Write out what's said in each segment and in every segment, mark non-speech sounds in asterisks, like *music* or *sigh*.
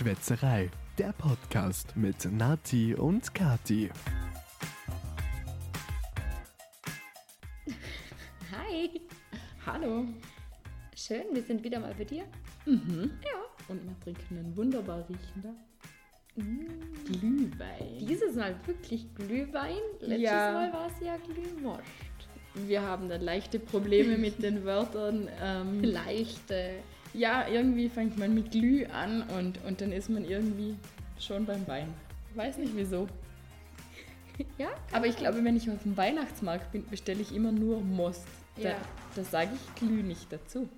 Schwätzerei, der Podcast mit Nati und Kati. Hi, Hallo. schön, wir sind wieder mal bei dir. Mhm. Ja. Und wir trinken einen wunderbar riechender Mm. Glühwein. Dieses Mal wirklich Glühwein. Letztes Ja. Mal war es ja Glühmoscht. Wir haben dann leichte Probleme mit den Wörtern. Ähm, *laughs* Leichte. Ja, irgendwie fängt man mit Glüh an und, und dann ist man irgendwie schon beim Wein. Weiß nicht wieso. *laughs* Ja? Aber ich glaube, wenn ich auf dem Weihnachtsmarkt bin, bestelle ich immer nur Most. Da, Ja. da sage ich Glüh nicht dazu.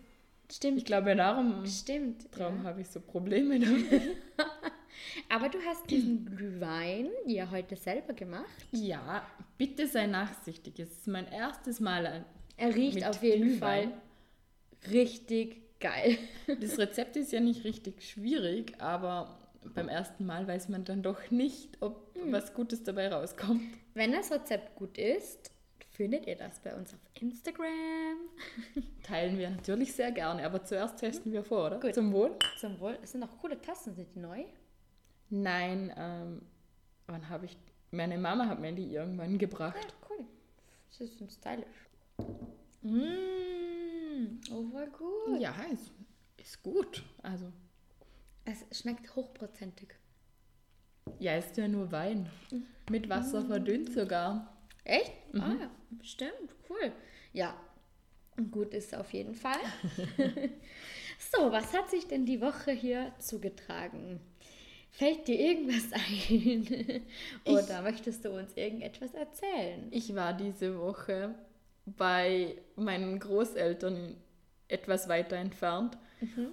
Stimmt. Ich glaube, darum, Stimmt. darum ja. habe ich so Probleme damit. *laughs* Aber du hast diesen Glühwein ja heute selber gemacht. Ja, bitte sei nachsichtig. Es ist mein erstes Mal Er riecht auf jeden Glühwein. Fall richtig geil. *laughs* Das Rezept ist ja nicht richtig schwierig, aber beim ersten Mal weiß man dann doch nicht, ob was Gutes dabei rauskommt. Wenn das Rezept gut ist, findet ihr das bei uns auf Instagram. *laughs* Teilen wir natürlich sehr gerne, aber zuerst testen wir vor, oder? Gut. Zum Wohl? Zum Wohl. Es sind auch coole Tassen, sind die neu? Nein, ähm, wann habe ich. Meine Mama hat mir die irgendwann gebracht. Ja, cool. Das ist ein stylisch. Mmh, oh, voll gut. Ja, ist, ist gut. Also, Es schmeckt hochprozentig. ja, ist ja nur Wein. Mit Wasser verdünnt sogar. Echt? Ah ja, stimmt, cool. Ja, gut ist auf jeden Fall. *laughs* so, was hat sich denn die Woche hier zugetragen? Fällt dir irgendwas *laughs* ein? Oder möchtest du uns irgendetwas erzählen? Ich war diese Woche bei meinen Großeltern etwas weiter entfernt.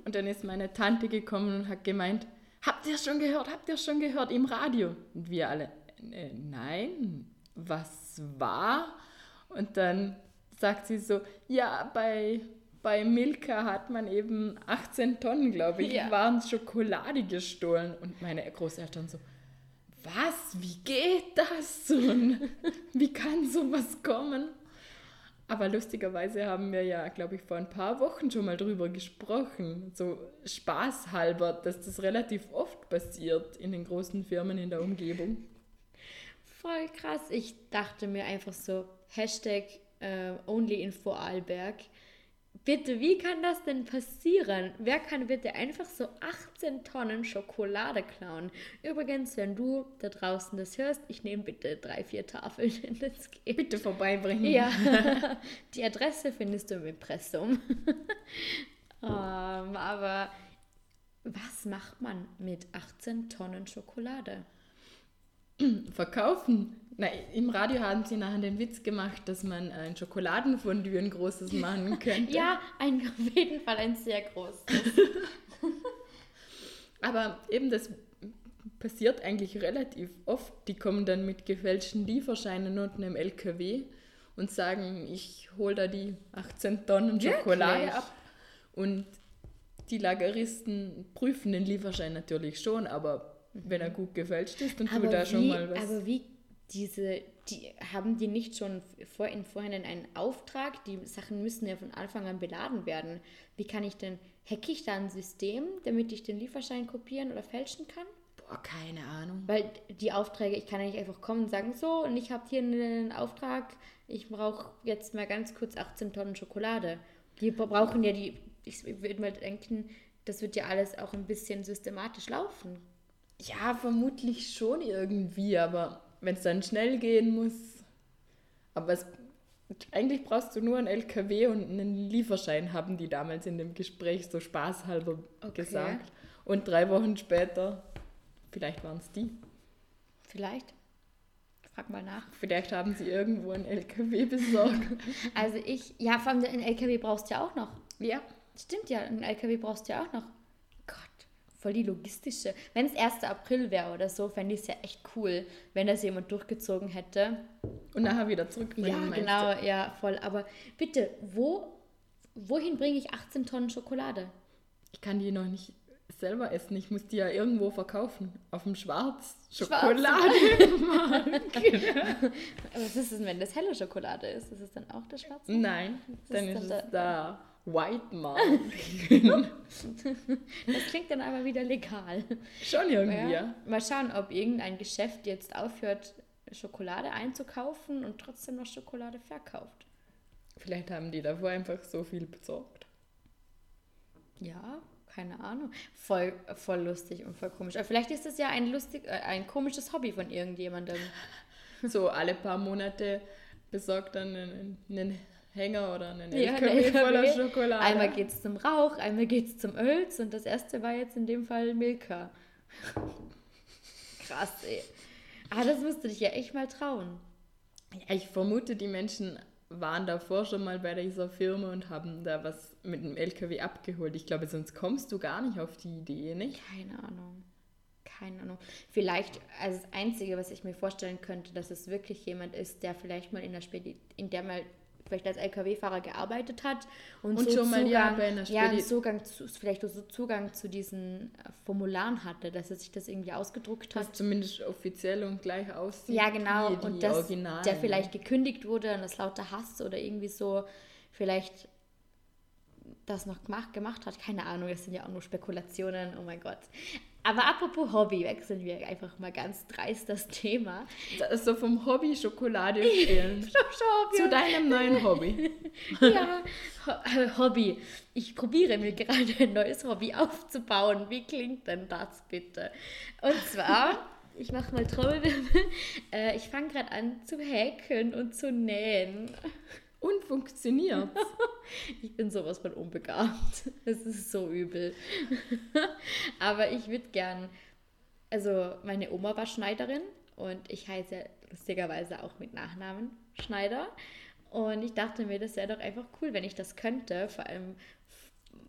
Und dann ist meine Tante gekommen und hat gemeint, habt ihr schon gehört, habt ihr schon gehört im Radio? Und wir alle, äh, nein, was war? Und dann sagt sie so, ja, bei, bei Milka hat man eben 18 Tonnen, glaube ich, Ja. waren Schokolade gestohlen. Und meine Großeltern so, was, wie geht das? Und wie kann sowas kommen? Aber lustigerweise haben wir ja, glaube ich, vor ein paar Wochen schon mal drüber gesprochen, so spaßhalber, dass das relativ oft passiert in den großen Firmen in der Umgebung. Voll krass. Ich dachte mir einfach so, Hashtag äh, only in Vorarlberg. Bitte, wie kann das denn passieren? Wer kann bitte einfach so 18 Tonnen Schokolade klauen? Übrigens, wenn du da draußen das hörst, ich nehme bitte drei, vier Tafeln, *laughs* wenn das geht. Bitte vorbeibringen. Ja, *laughs* die Adresse findest du im Impressum. *laughs* ähm, aber was macht man mit 18 Tonnen Schokolade? Verkaufen. Na, Im Radio haben sie nachher den Witz gemacht, dass man ein Schokoladenfondue ein großes machen *laughs* könnte. Ja, ein, auf jeden Fall ein sehr großes. *laughs* Aber eben das passiert eigentlich relativ oft. Die kommen dann mit gefälschten Lieferscheinen unten im LKW und sagen, ich hole da die 18 Tonnen Schokolade Wirklich? ab. Und die Lageristen prüfen den Lieferschein natürlich schon, aber wenn er gut gefälscht ist, dann tut da schon wie, mal was. aber wie diese, die haben die nicht schon vor, im Vorhinein einen Auftrag? Die Sachen müssen ja von Anfang an beladen werden. Wie kann ich denn, hacke ich da ein System, damit ich den Lieferschein kopieren oder fälschen kann? Boah, keine Ahnung. Weil die Aufträge, ich kann ja nicht einfach kommen und sagen, so, und ich habe hier einen Auftrag, ich brauche jetzt mal ganz kurz 18 Tonnen Schokolade. Die brauchen ja die, ich würde mal denken, das wird ja alles auch ein bisschen systematisch laufen. Ja, vermutlich schon irgendwie, aber wenn es dann schnell gehen muss. Aber es, eigentlich brauchst du nur einen LKW und einen Lieferschein, haben die damals in dem Gespräch so spaßhalber Okay. gesagt. Und drei Wochen später, vielleicht waren es die, Vielleicht. Frag mal nach. vielleicht haben sie irgendwo einen LKW *laughs* besorgt. Also ich, ja, vor allem einen LKW brauchst du ja auch noch. ja, Stimmt ja, einen LKW brauchst du ja auch noch. Voll die logistische. Wenn es 1. April wäre oder so, fände ich es ja echt cool, wenn das jemand durchgezogen hätte. und nachher wieder zurückbringen. Ja, genau, ja, voll. Aber bitte, wo, wohin bringe ich 18 Tonnen Schokolade? Ich kann die noch nicht selber essen. Ich muss die ja irgendwo verkaufen. Auf dem Schwarz. Schokolade. *laughs* Was ist es, wenn das helle Schokolade ist? Ist es dann auch der schwarze? Nein, dann ist ist dann es da. White Mountain. Das klingt dann aber wieder legal. Schon irgendwie, Ja. ja. Mal schauen, ob irgendein Geschäft jetzt aufhört, Schokolade einzukaufen und trotzdem noch Schokolade verkauft. Vielleicht haben die davor einfach so viel besorgt. Ja, keine Ahnung. Voll, voll lustig und voll komisch. Aber vielleicht ist das ja ein lustig, äh, ein komisches Hobby von irgendjemandem. So alle paar Monate besorgt dann einen, einen Hänger oder einen Ja, LKW voller Schokolade. Einmal geht's zum Rauch, einmal geht's zum Öls und das erste war jetzt in dem Fall Milka. Krass, ey. Ah, das musst du dich ja echt mal trauen. Ja, ich vermute, die Menschen waren davor schon mal bei dieser Firma und haben da was mit dem LKW abgeholt. Ich glaube, sonst kommst du gar nicht auf die Idee, nicht? Keine Ahnung. Keine Ahnung. Vielleicht, also das Einzige, was ich mir vorstellen könnte, dass es wirklich jemand ist, der vielleicht mal in der Spedi in der mal vielleicht als LKW-Fahrer gearbeitet hat und, Und so schon mal, Zugang, ja, ja, Zugang zu, vielleicht so Zugang zu diesen äh, Formularen hatte, dass er sich das irgendwie ausgedruckt hat. Das zumindest offiziell und gleich aussieht. Ja, genau. Und dass Originalen. der vielleicht gekündigt wurde und das lauter Hass oder irgendwie so vielleicht das noch gemacht, gemacht hat. Keine Ahnung, das sind ja auch nur Spekulationen. Oh mein Gott. Aber apropos Hobby, wechseln wir einfach mal ganz dreist das Thema. Das ist so vom Hobby Schokolade. *laughs* Hobby. Zu deinem neuen Hobby. *laughs* Ja, äh, Hobby. Ich probiere mir gerade ein neues Hobby aufzubauen. Wie klingt denn das bitte? Und zwar, ich mache mal Trommelwirbel. Äh, ich fange gerade an zu häkeln und zu nähen. Und funktioniert. *laughs* Ich bin sowas von unbegabt. Es ist so übel. *laughs* Aber ich würde gern. Also, meine Oma war Schneiderin und ich heiße lustigerweise auch mit Nachnamen Schneider. Und ich dachte mir, das wäre doch einfach cool, wenn ich das könnte. Vor allem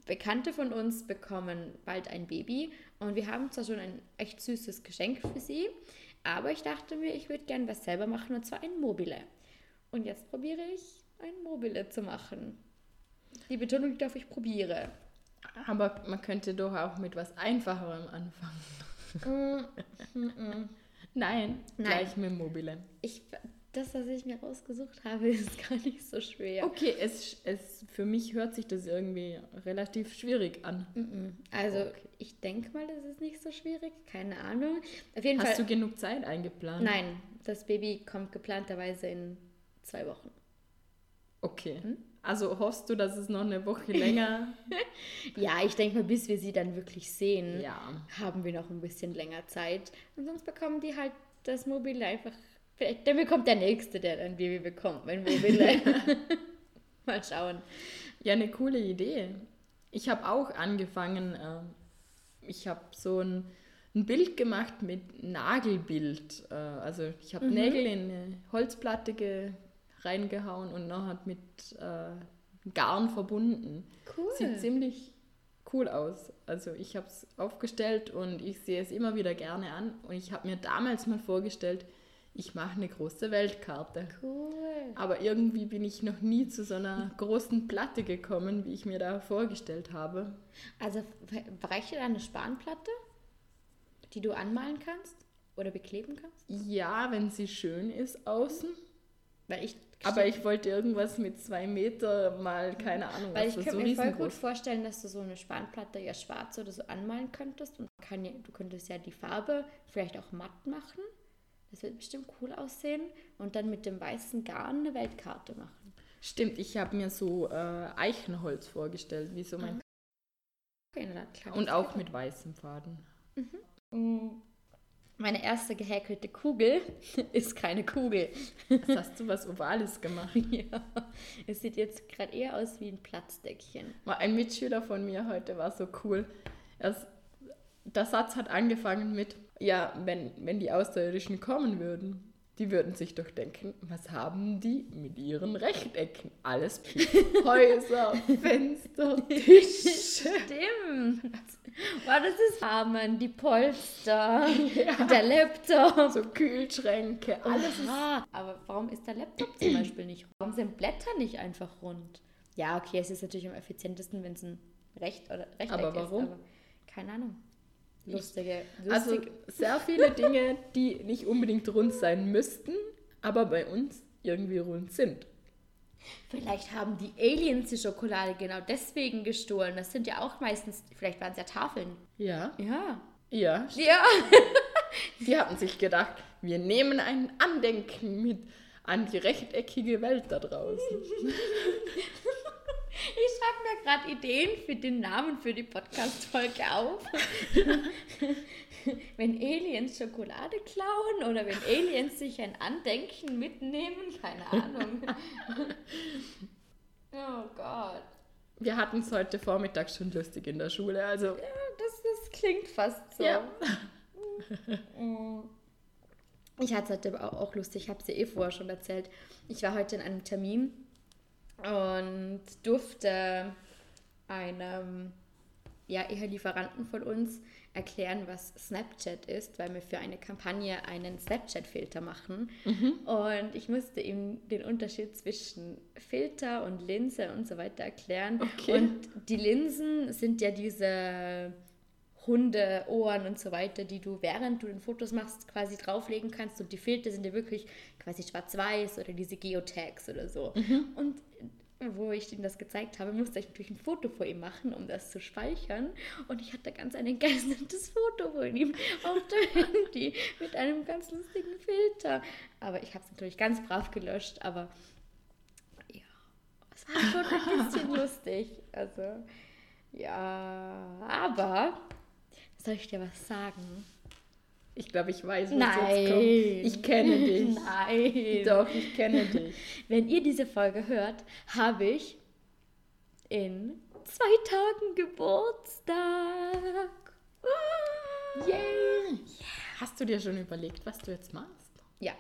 Bekannte von uns bekommen bald ein Baby und wir haben zwar schon ein echt süßes Geschenk für sie, aber ich dachte mir, ich würde gern was selber machen und zwar ein Mobile. Und jetzt probiere ich, ein Mobile zu machen. Die Betonung liegt auf, ich probiere. Aber man könnte doch auch mit was Einfacherem anfangen. Nein, Nein. gleich mit Mobile. Ich, das, was ich mir rausgesucht habe, *laughs* ist gar nicht so schwer. Okay, es, es, für mich hört sich das irgendwie relativ schwierig an. Also, ich denke mal, das ist nicht so schwierig. Keine Ahnung. Auf jeden Hast Fall. du genug Zeit eingeplant? Nein, das Baby kommt geplanterweise in zwei Wochen. Okay. Hm? Also hoffst du, dass es noch eine Woche länger... *laughs* Ja, ich denke mal, bis wir sie dann wirklich sehen, ja. haben wir noch ein bisschen länger Zeit. Und sonst bekommen die halt das Mobile einfach. Vielleicht, dann bekommt der Nächste, der ein Baby bekommt, mein Mobile. *laughs* *laughs* Mal schauen. Ja, eine coole Idee. Ich habe auch angefangen, äh, ich habe so ein, ein Bild gemacht mit Nagelbild. Äh, also ich habe Nägel in eine Holzplatte ge reingehauen und nachher mit äh, Garn verbunden. Cool. Sieht ziemlich cool aus. Also ich habe es aufgestellt und ich sehe es immer wieder gerne an. Und ich habe mir damals mal vorgestellt, ich mache eine große Weltkarte. Cool. Aber irgendwie bin ich noch nie zu so einer *laughs* großen Platte gekommen, wie ich mir da vorgestellt habe. Also reicht dir eine Spanplatte, die du anmalen kannst oder bekleben kannst? Ja, wenn sie schön ist außen. Weil ich, Aber ich wollte irgendwas mit zwei Meter mal, keine Ahnung, weil was ich das könnte so mir voll gut vorstellen, dass du so eine Spanplatte ja schwarz oder so anmalen könntest und kann ja, du könntest ja die Farbe vielleicht auch matt machen. Das wird bestimmt cool aussehen und dann mit dem weißen Garn eine Weltkarte machen. Stimmt, ich habe mir so äh, Eichenholz vorgestellt, wie so mein Okay, na, klar, Und auch mit weißem Faden. Mm, Meine erste gehäkelte Kugel *laughs* ist keine Kugel. Was hast du was Ovales gemacht? *laughs* ja, es sieht jetzt gerade eher aus wie ein Platzdeckchen. Ein Mitschüler von mir heute war so cool. Erst, der Satz hat angefangen mit, ja, wenn, wenn die Außerirdischen kommen würden, die würden sich doch denken, was haben die mit ihren Rechtecken? Alles. *laughs* Häuser, Fenster, *laughs* Tische. Stimmt. Wow, das ist Rahmen, die Polster, *laughs* der Laptop. So Kühlschränke, alles. Aha, aber warum ist der Laptop zum Beispiel nicht rund? Warum sind Blätter nicht einfach rund? Ja, okay, es ist natürlich am effizientesten, wenn es ein Recht oder Rechteck Aber warum? ist. Aber keine Ahnung. Lustige, Also lustig. sehr viele Dinge, die nicht unbedingt rund sein müssten, aber bei uns irgendwie rund sind. Vielleicht haben die Aliens die Schokolade genau deswegen gestohlen. Das sind ja auch meistens, vielleicht waren es ja Tafeln. Ja. Ja. Ja. Ja. Die hatten sich gedacht, wir nehmen ein Andenken mit an die rechteckige Welt da draußen. *laughs* Ich schreibe mir gerade Ideen für den Namen für die Podcast-Folge auf. *laughs* wenn Aliens Schokolade klauen oder wenn Aliens sich ein Andenken mitnehmen, keine Ahnung. *laughs* oh Gott. Wir hatten es heute Vormittag schon lustig in der Schule, also Ja, das, das klingt fast so. Ja. *laughs* Mm. Ich hatte es heute auch, auch lustig, ich habe es dir eh vorher schon erzählt. Ich war heute in einem Termin und durfte einem ja, eher Lieferanten von uns erklären, was Snapchat ist, weil wir für eine Kampagne einen Snapchat-Filter machen. Und ich musste ihm den Unterschied zwischen Filter und Linse und so weiter erklären. Okay. Und die Linsen sind ja diese Hunde, Ohren und so weiter, die du während du den Fotos machst quasi drauflegen kannst und die Filter sind ja wirklich quasi schwarz-weiß oder diese Geotags oder so. Und wo ich ihm das gezeigt habe, musste ich natürlich ein Foto vor ihm machen, um das zu speichern. Und ich hatte ganz ein entgeistnetes *laughs* Foto von ihm auf dem *laughs* Handy mit einem ganz lustigen Filter. Aber ich habe es natürlich ganz brav gelöscht, aber ja, es war schon ein bisschen *laughs* lustig. Also, ja, aber soll ich dir was sagen? ich glaube, ich weiß, was Nein. jetzt kommt. Ich kenne *laughs* dich. Nein. Doch, ich kenne dich. *laughs* Wenn ihr diese Folge hört, habe ich in zwei Tagen Geburtstag. Yay! Hast du dir schon überlegt, was du jetzt machst? Ja,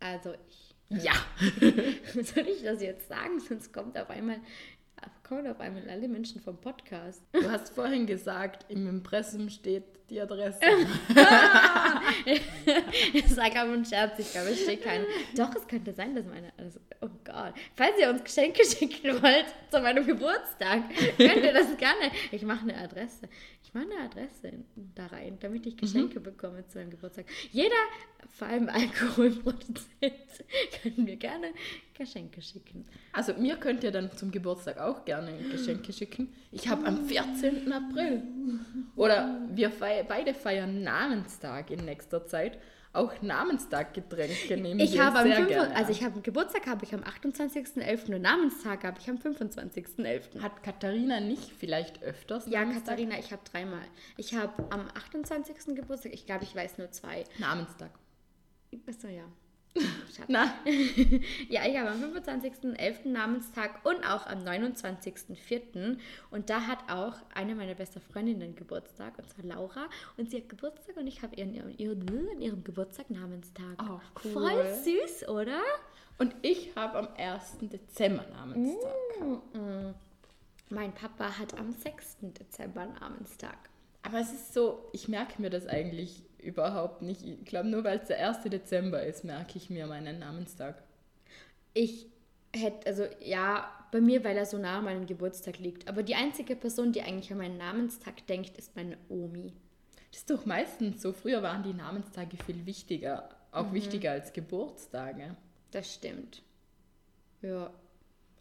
also ich. Ja. *laughs* Soll ich das jetzt sagen? Sonst kommt auf einmal, kommen auf einmal alle Menschen vom Podcast. Du hast vorhin gesagt, im Impressum steht die Adresse. *laughs* Ich sage aber ein Scherz, ich glaube, es steht kein. Doch, es könnte sein, dass meine. Also, oh Gott. Falls ihr uns Geschenke schicken wollt zu meinem Geburtstag, könnt ihr das gerne. Ich mache eine Adresse. Ich mache eine Adresse da rein, damit ich Geschenke bekomme zu meinem Geburtstag. Jeder, vor allem Alkoholproduzent, *laughs* kann mir gerne Geschenke schicken. Also mir könnt ihr dann zum Geburtstag auch gerne Geschenke schicken. Ich habe am 14. April oder wir fei beide feiern Namenstag in nächster Zeit. Auch Namenstag-Getränke nehmen Ich wir habe am sehr 5, gerne. also ich habe einen Geburtstag habe ich am 28.11. und Namenstag habe ich am 25.11. Hat Katharina nicht vielleicht öfters Ja, Namenstag? Katharina, ich habe dreimal. Ich habe am 28. Geburtstag, ich glaube, ich weiß nur zwei. Namenstag. Achso, ja. Schatz. Na, *laughs* Ja, ich habe am 25.11. Namenstag und auch am 29.04. Und da hat auch eine meiner besten Freundinnen Geburtstag, und zwar Laura. Und sie hat Geburtstag und ich habe ihren, ihren, an ihrem Geburtstag Namenstag. Oh, cool. Voll süß, oder? und ich habe am 1. Dezember Namenstag. Mein Papa hat am 6. Dezember Namenstag. Aber es ist so, ich merke mir das eigentlich überhaupt nicht. Ich glaube, nur weil es der 1. Dezember ist, merke ich mir meinen Namenstag. Ich hätte, also ja, bei mir, weil er so nah an meinem Geburtstag liegt. Aber die einzige Person, die eigentlich an meinen Namenstag denkt, ist meine Omi. Das ist doch meistens so. Früher waren die Namenstage viel wichtiger. Auch wichtiger als Geburtstage. Das stimmt. Ja.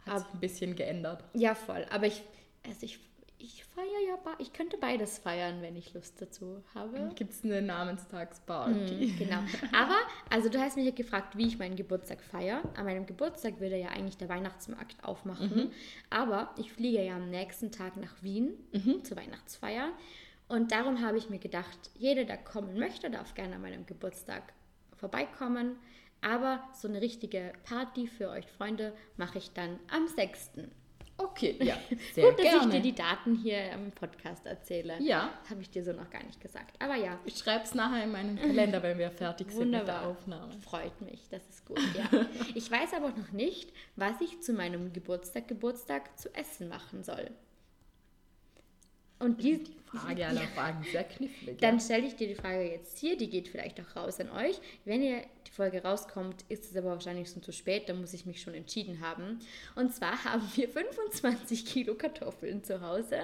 Hat sich ein bisschen geändert. Ja, voll. Aber ich, also ich, ich feiere ja, be- ich könnte beides feiern, wenn ich Lust dazu habe. Gibt es eine Namenstagsparty? Genau. Aber, also du hast mich ja gefragt, wie ich meinen Geburtstag feiere. An meinem Geburtstag würde ja eigentlich der Weihnachtsmarkt aufmachen. Aber ich fliege ja am nächsten Tag nach Wien zur Weihnachtsfeier. Und darum habe ich mir gedacht, jeder, der kommen möchte, darf gerne an meinem Geburtstag vorbeikommen. Aber so eine richtige Party für euch Freunde mache ich dann am 6. Okay, ja, *laughs* sehr Gut, dass gerne. ich dir die Daten hier im Podcast erzähle. ja, Das habe ich dir so noch gar nicht gesagt. Aber ja, ich schreibe es nachher in meinen Kalender, wenn wir fertig sind mit der Wunderbar. Aufnahme. Freut mich, das ist gut, ja. *laughs* Ich weiß aber noch nicht, was ich zu meinem Geburtstag, Geburtstag zu essen machen soll. Und die, Frage aller Fragen, sehr knifflig. dann stelle ich dir die Frage jetzt hier, die geht vielleicht auch raus an euch. Wenn ihr die Folge rauskommt, ist es aber wahrscheinlich schon zu spät, dann muss ich mich schon entschieden haben. Und zwar *laughs* haben wir 25 Kilo Kartoffeln zu Hause.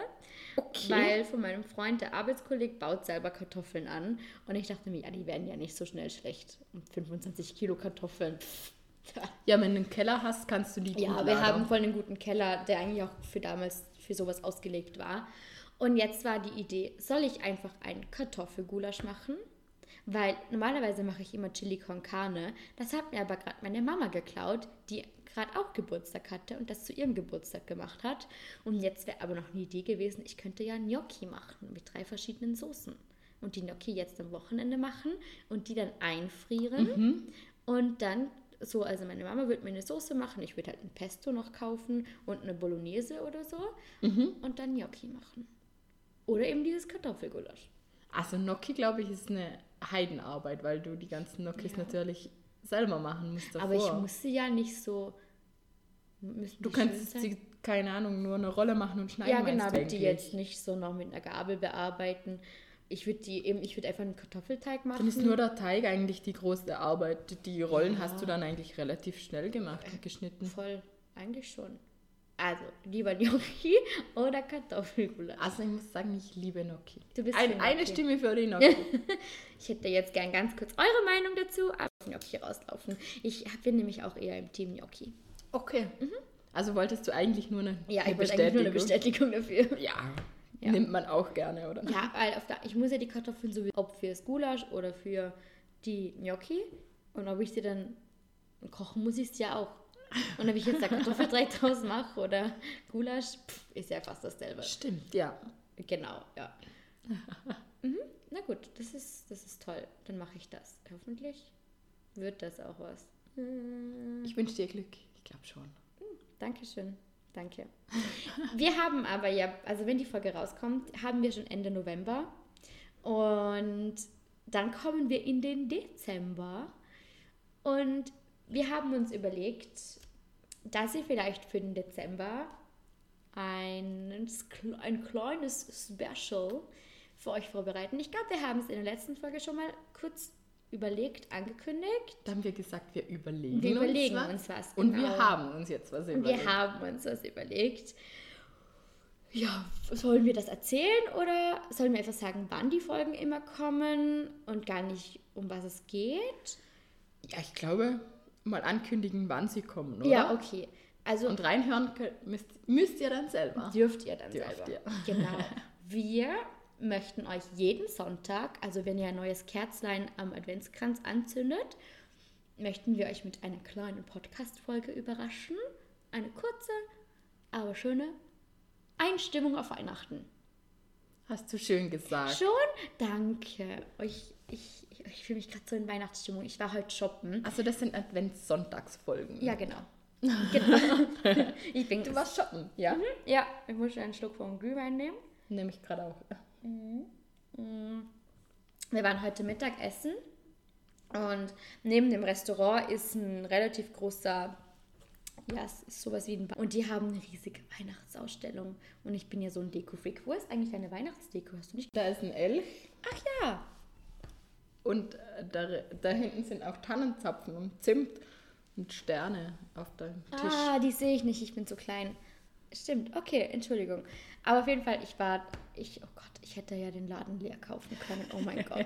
Okay. Weil von meinem Freund, der Arbeitskolleg, baut selber Kartoffeln an. Und ich dachte mir, ja, die werden ja nicht so schnell schlecht. Und 25 Kilo Kartoffeln, pff, Ja, wenn du einen Keller hast, kannst du die Ja, wir haben voll einen guten Keller, der eigentlich auch für damals für sowas ausgelegt war. Und jetzt war die Idee, soll ich einfach einen Kartoffelgulasch machen? Weil normalerweise mache ich immer Chili con Carne. Das hat mir aber gerade meine Mama geklaut, die gerade auch Geburtstag hatte und das zu ihrem Geburtstag gemacht hat. Und jetzt wäre aber noch eine Idee gewesen, ich könnte ja Gnocchi machen mit drei verschiedenen Soßen. Und die Gnocchi jetzt am Wochenende machen und die dann einfrieren. Und dann so, also meine Mama würde mir eine Soße machen, ich würde halt ein Pesto noch kaufen und eine Bolognese oder so und dann Gnocchi machen. Oder eben dieses Kartoffelgulasch. Also Gnocchi, glaube ich, ist eine Heidenarbeit, weil du die ganzen Gnocchis Ja. natürlich selber machen musst davor. Aber ich muss sie ja nicht so. Du kannst sie, keine Ahnung, nur eine Rolle machen und schneiden Ja, genau, würde die jetzt nicht so noch mit einer Gabel bearbeiten. Ich würde die eben, ich würde einfach einen Kartoffelteig machen. Dann ist nur der Teig eigentlich die große Arbeit. Die Rollen hast du dann eigentlich relativ schnell gemacht und geschnitten. voll, eigentlich schon. Also, lieber *laughs* Gnocchi oder Kartoffelgulasch. Also ich muss sagen, ich liebe Gnocchi. Du bist Ein, eine. Stimme für die *laughs* Gnocchi. Ich hätte jetzt gern ganz kurz eure Meinung dazu, aber Gnocchi rauslaufen. Ich bin nämlich auch eher im Team Gnocchi. Okay. Also wolltest du eigentlich nur eine, Mhm. Ja, eine ich wollte eigentlich nur eine Bestätigung dafür. Ja, Ja. nimmt man auch gerne, oder? Ja, weil der, ich muss ja die Kartoffeln sowieso, ob fürs Gulasch oder für die Gnocchi. Und ob ich sie dann kochen muss ich es ja auch. Und ob ich jetzt da Kartoffelteig draus mache oder Gulasch, pff, ist ja fast dasselbe. Stimmt, ja. Genau, ja. mhm. Na gut, das ist, das ist toll. Dann mache ich das. Hoffentlich wird das auch was. Ich wünsche dir Glück. Ich glaube schon. Dankeschön. Danke. Wir haben aber ja, also wenn die Folge rauskommt, haben wir schon Ende November. Und dann kommen wir in den Dezember. Und wir haben uns überlegt, dass wir vielleicht für den Dezember ein, ein kleines Special für euch vorbereiten. Ich glaube, wir haben es in der letzten Folge schon mal kurz überlegt, angekündigt. Da haben wir gesagt, wir überlegen Wir uns überlegen was. uns was. Und genau. wir haben uns jetzt was Und überlegt. wir haben uns was überlegt. Ja, sollen wir das erzählen oder sollen wir einfach sagen, wann die Folgen immer kommen und gar nicht, um was es geht? Ja, ich glaube, mal ankündigen, wann sie kommen, oder? Ja, okay. Also Und reinhören könnt, müsst, müsst ihr dann selber. dürft ihr dann Dürft selber. ihr. *laughs* Genau. Wir möchten euch jeden Sonntag, also wenn ihr ein neues Kerzlein am Adventskranz anzündet, möchten wir euch mit einer kleinen Podcast-Folge überraschen. Eine kurze, aber schöne Einstimmung auf Weihnachten. Hast du schön gesagt. Schon? Danke. Ich, ich, ich, fühle mich gerade so in Weihnachtsstimmung. Ich war heute shoppen. Also das sind Adventssonntagsfolgen. Ja, genau. genau. *laughs* Ich bin. Du warst shoppen, ja? Ja, ich muss einen Schluck vom Glühwein nehmen. Nehme ich gerade auch. Wir waren heute Mittag essen und neben dem Restaurant ist ein relativ großer, ja, es ist sowas wie ein ba Und die haben eine riesige Weihnachtsausstellung. Und ich bin ja so ein Deko-Freak. Wo ist eigentlich deine Weihnachtsdeko? Hast du nicht? Da ist ein Elch Ach ja. Und äh, da, da hinten sind auch Tannenzapfen und Zimt und Sterne auf dem Tisch. Ah, die sehe ich nicht, ich bin zu klein. Stimmt, okay, Entschuldigung. Aber auf jeden Fall, ich war, ich, oh Gott, ich hätte ja den Laden leer kaufen können. Oh mein *laughs* Gott.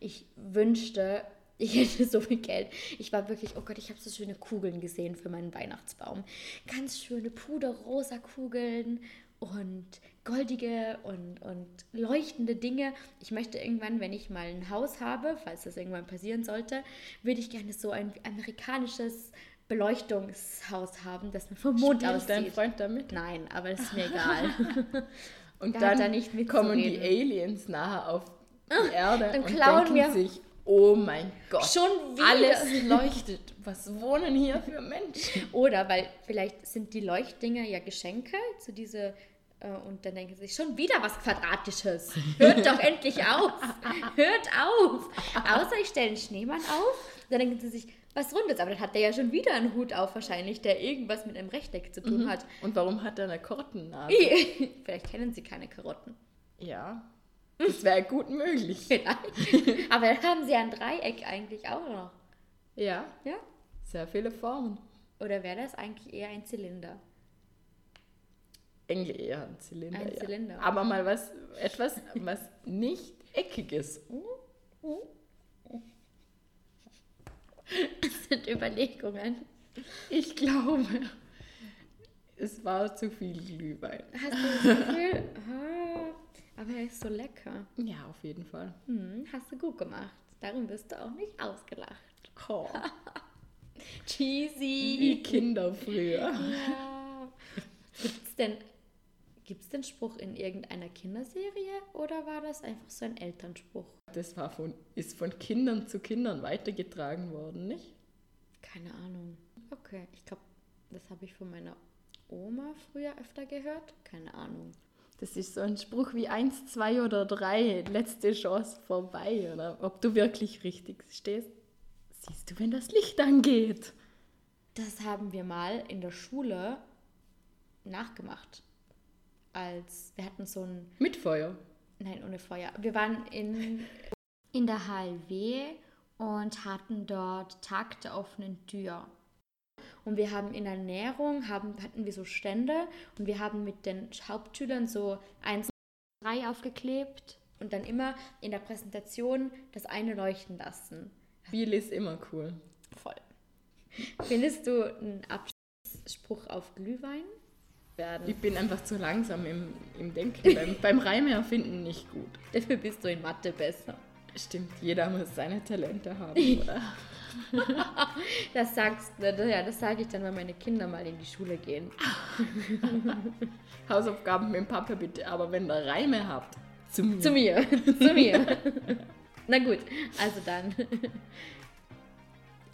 Ich wünschte, ich hätte so viel Geld. Ich war wirklich, oh Gott, ich habe so schöne Kugeln gesehen für meinen Weihnachtsbaum. Ganz schöne puderrosa Kugeln und goldige und, und leuchtende Dinge. Ich möchte irgendwann, wenn ich mal ein Haus habe, falls das irgendwann passieren sollte, würde ich gerne so ein amerikanisches Beleuchtungshaus haben, das man vom Mond Spielt aus dein. Freund damit? Nein, aber das ist mir egal. *laughs* Und Da dann nicht kommen die. Aliens nachher auf die Erde dann und klauen denken wir- sich, oh mein Gott, Schon wieder. alles leuchtet. Was wohnen hier für Menschen? Oder weil vielleicht sind die Leuchtdinger ja Geschenke zu diese äh, und dann denken sie sich schon wieder was Quadratisches. Hört doch *laughs* endlich auf. Hört auf. Außer ich stelle einen Schneemann auf, dann denken sie sich, was Rundes. Aber dann hat der ja schon wieder einen Hut auf wahrscheinlich, der irgendwas mit einem Rechteck zu tun hat. Und warum hat er eine Karottennase? *laughs* Vielleicht kennen sie keine Karotten. Ja, das wäre gut möglich. *laughs* Vielleicht. Aber dann haben sie ja ein Dreieck eigentlich auch noch. Ja, Ja? sehr viele Formen. Oder wäre das eigentlich eher ein Zylinder? Eigentlich eher ein Zylinder. Ein ja. Zylinder. Aber mal was, etwas, was nicht eckig ist. Das sind Überlegungen. Ich glaube, es war zu viel Glühwein. Hast du das Gefühl? *laughs* Aber er ist so lecker. Ja, auf jeden Fall. Hm, hast du gut gemacht. Darum wirst du auch nicht ausgelacht. Oh, *laughs* Cheesy. wie Kinder früher. Ja. Gibt's denn, gibt's den Spruch in irgendeiner Kinderserie oder war das einfach so ein Elternspruch? Das war von, ist von Kindern zu Kindern weitergetragen worden, nicht? Keine Ahnung. Okay, ich glaube, das habe ich von meiner Oma früher öfter gehört. Keine Ahnung. Das ist so ein Spruch wie eins, zwei oder drei, letzte Chance vorbei. Oder ob du wirklich richtig stehst, siehst du, wenn das Licht angeht. Das haben wir mal in der Schule nachgemacht. Als wir hatten so ein Mit Feuer. Nein, ohne Feuer. Wir waren in, in der HLW und hatten dort Tag der offenen Tür. Und wir haben in Ernährung, haben, hatten wir so Stände und wir haben mit den Hauptschülern so eins, drei aufgeklebt und dann immer in der Präsentation das eine leuchten lassen. Biel ist immer cool. Voll. Findest du einen Abschlussspruch auf Glühwein? Werden. Ich bin einfach zu langsam im, im Denken. beim, beim Reime erfinden nicht gut. Dafür bist du in Mathe besser. Stimmt, jeder muss seine Talente haben, oder? *laughs* Das sagst du, ja, das sage ich dann, wenn meine Kinder mal in die Schule gehen. *laughs* Hausaufgaben mit dem Papa bitte, aber wenn ihr Reime habt, zu mir. Zu mir, *laughs* zu mir. Na gut, also dann.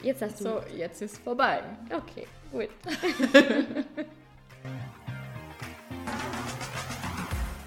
Jetzt hast du. So, jetzt ist vorbei. Okay, gut.